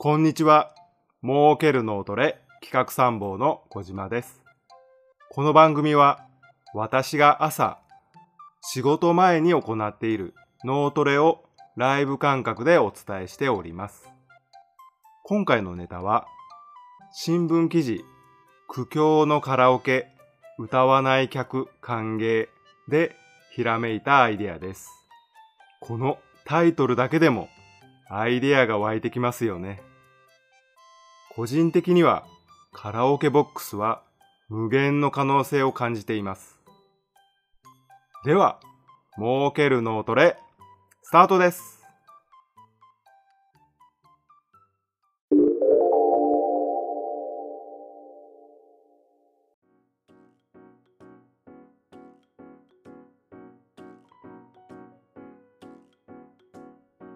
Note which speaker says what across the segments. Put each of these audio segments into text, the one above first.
Speaker 1: こんにちは。儲ける脳トレ企画参謀の小島です。この番組は私が朝仕事前に行っている脳トレをライブ感覚でお伝えしております。今回のネタは新聞記事苦境のカラオケ歌わない客歓迎でひらめいたアイデアです。このタイトルだけでもアイデアが湧いてきますよね。個人的にはカラオケボックスは無限の可能性を感じています。では、儲ける脳トレ、スタートです。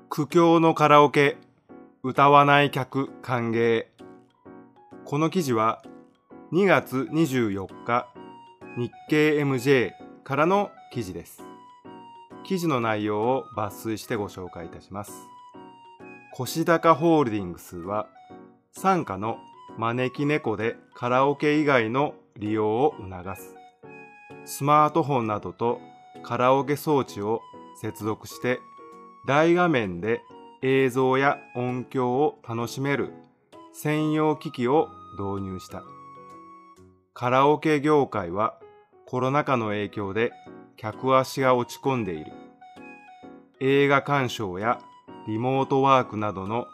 Speaker 1: 苦境のカラオケ歌わない客歓迎この記事は2月24日日経 MJ からの記事です。記事の内容を抜粋してご紹介いたします。腰高ホールディングスは傘下の招き猫でカラオケ以外の利用を促す。スマートフォンなどとカラオケ装置を接続して大画面で映像や音響を楽しめる専用機器を導入した。カラオケ業界はコロナ禍の影響で客足が落ち込んでいる。映画鑑賞やリモートワークなどの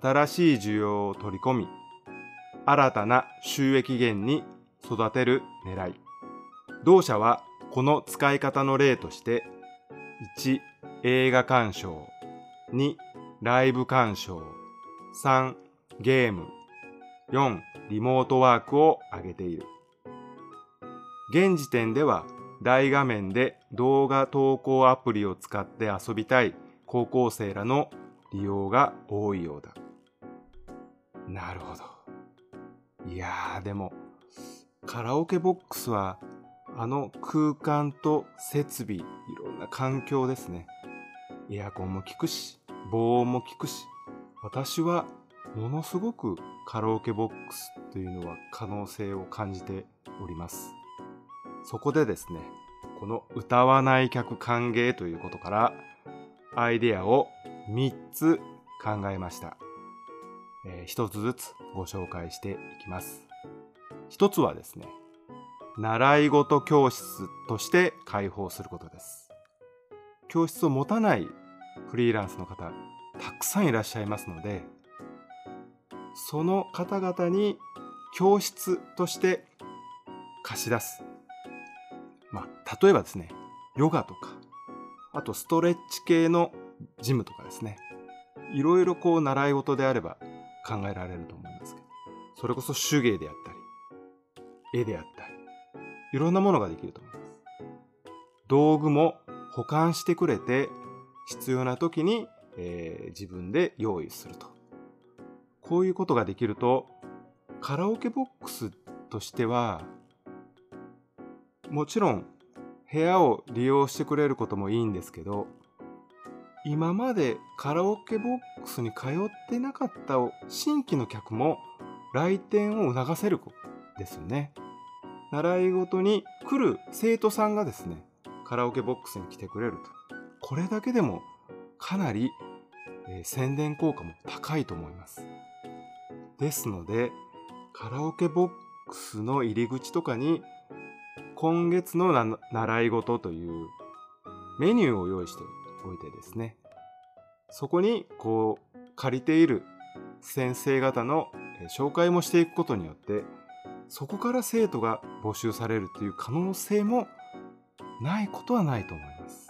Speaker 1: 新しい需要を取り込み、新たな収益源に育てる狙い。同社はこの使い方の例として、1、映画鑑賞2ライブ鑑賞3ゲーム。4リモートワークを挙げている。現時点では大画面で動画投稿アプリを使って遊びたい高校生らの利用が多いようだ。なるほど。いやーでもカラオケボックスはあの空間と設備いろんな環境ですね。エアコンも効くし、防音も効くし、私はものすごくカラオケボックスというのは可能性を感じております。そこでですね、この歌わない客歓迎ということから、アイデアを3つ考えました。えー、1つずつご紹介していきます。1つはですね、習い事教室として開放することです。教室を持たないフリーランスの方たくさんいらっしゃいますのでその方々に教室として貸し出す。まあ例えばですねヨガとかあとストレッチ系のジムとかですね。いろいろこう習い事であれば考えられると思いますけどそれこそ手芸であったり絵であったりいろんなものができると思います。道具も保管してくれて必要な時に、えー、自分で用意すると。こういうことができるとカラオケボックスとしてはもちろん部屋を利用してくれることもいいんですけど今までカラオケボックスに通ってなかった新規の客も来店を促せるですよね。習い事に来る生徒さんがですねカラオケボックスに来てくれると。これだけでもかなり、えー、宣伝効果も高いと思います。ですので、カラオケボックスの入り口とかに、今月の習い事というメニューを用意しておいてですね、そこにこう借りている先生方の紹介もしていくことによって、そこから生徒が募集されるという可能性もないことはないと思います。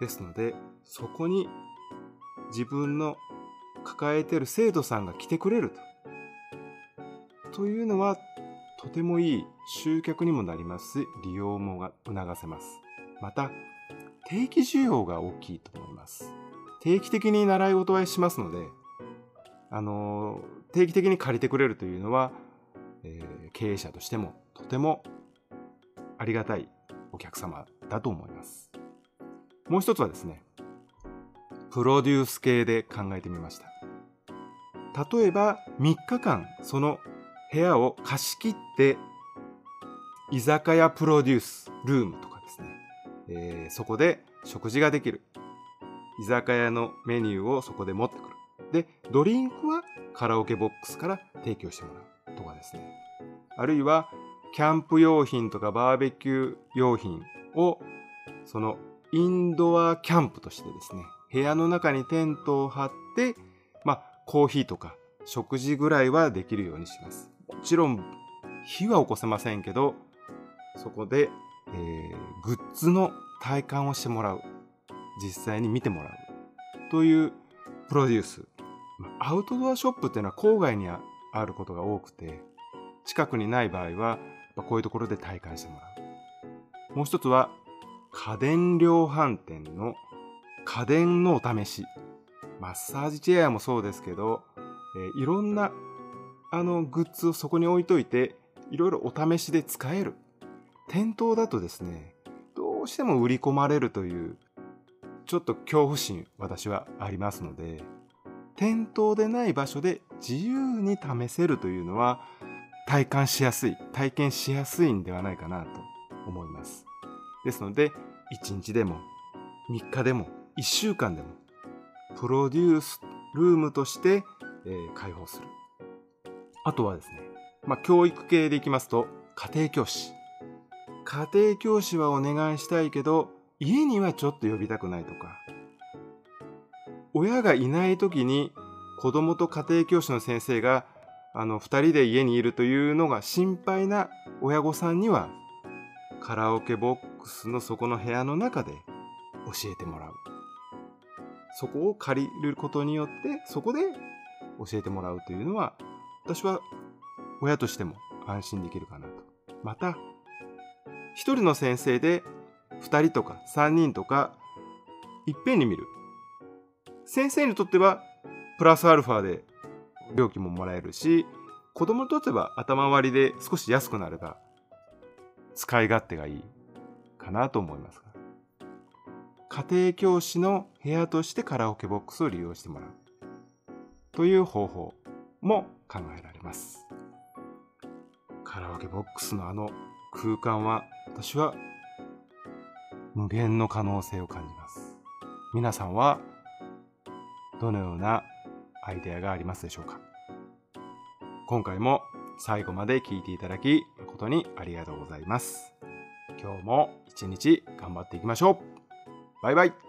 Speaker 1: ですので、そこに自分の抱えてる生徒さんが来てくれると。というのは、とてもいい集客にもなりますし、利用も促せます。また、定期需要が大きいと思います。定期的に習い事はしますので、あの、定期的に借りてくれるというのは、えー、経営者としてもとてもありがたいお客様だと思います。もう一つはですね、プロデュース系で考えてみました。例えば3日間その部屋を貸し切って居酒屋プロデュースルームとかですね、えー、そこで食事ができる。居酒屋のメニューをそこで持ってくる。でドリンクはカラオケボックスから提供してもらうとかですね。あるいはキャンプ用品とかバーベキュー用品をそのインドアキャンプとしてですね部屋の中にテントを張ってコーヒーとか食事ぐらいはできるようにします。もちろん火は起こせませんけどそこで、えー、グッズの体感をしてもらう。実際に見てもらう。というプロデュース。アウトドアショップっていうのは郊外にあることが多くて近くにない場合はこういうところで体感してもらう。もう一つは家電量販店の家電のお試し。マッサージチェアもそうですけど、えー、いろんなあのグッズをそこに置いといていろいろお試しで使える。店頭だとですねどうしても売り込まれるというちょっと恐怖心私はありますので店頭でない場所で自由に試せるというのは体感しやすい体験しやすいんではないかなと思います。ですので1日でも3日でも1週間でもプロデュースルームとして、えー、開放する。あとはですね、まあ、教育系でいきますと家庭教師。家庭教師はお願いしたいけど家にはちょっと呼びたくないとか。親がいない時に子供と家庭教師の先生があの2人で家にいるというのが心配な親御さんにはカラオケボックスのそこの部屋の中で教えてもらう。そこを借りることによってそこで教えてもらうというのは私は親としても安心できるかなと。また1人の先生で2人とか3人とかいっぺんに見る。先生にとってはプラスアルファで料金ももらえるし子供にとっては頭割りで少し安くなれば使い勝手がいいかなと思います家庭教師の部屋としてカラオケボックスを利用してもらう。という方法も考えられます。カラオケボックスのあの空間は私は無限の可能性を感じます。皆さんはどのようなアイデアがありますでしょうか？今回も最後まで聞いていただき誠にありがとうございます。今日も一日頑張っていきましょう。バイバイ。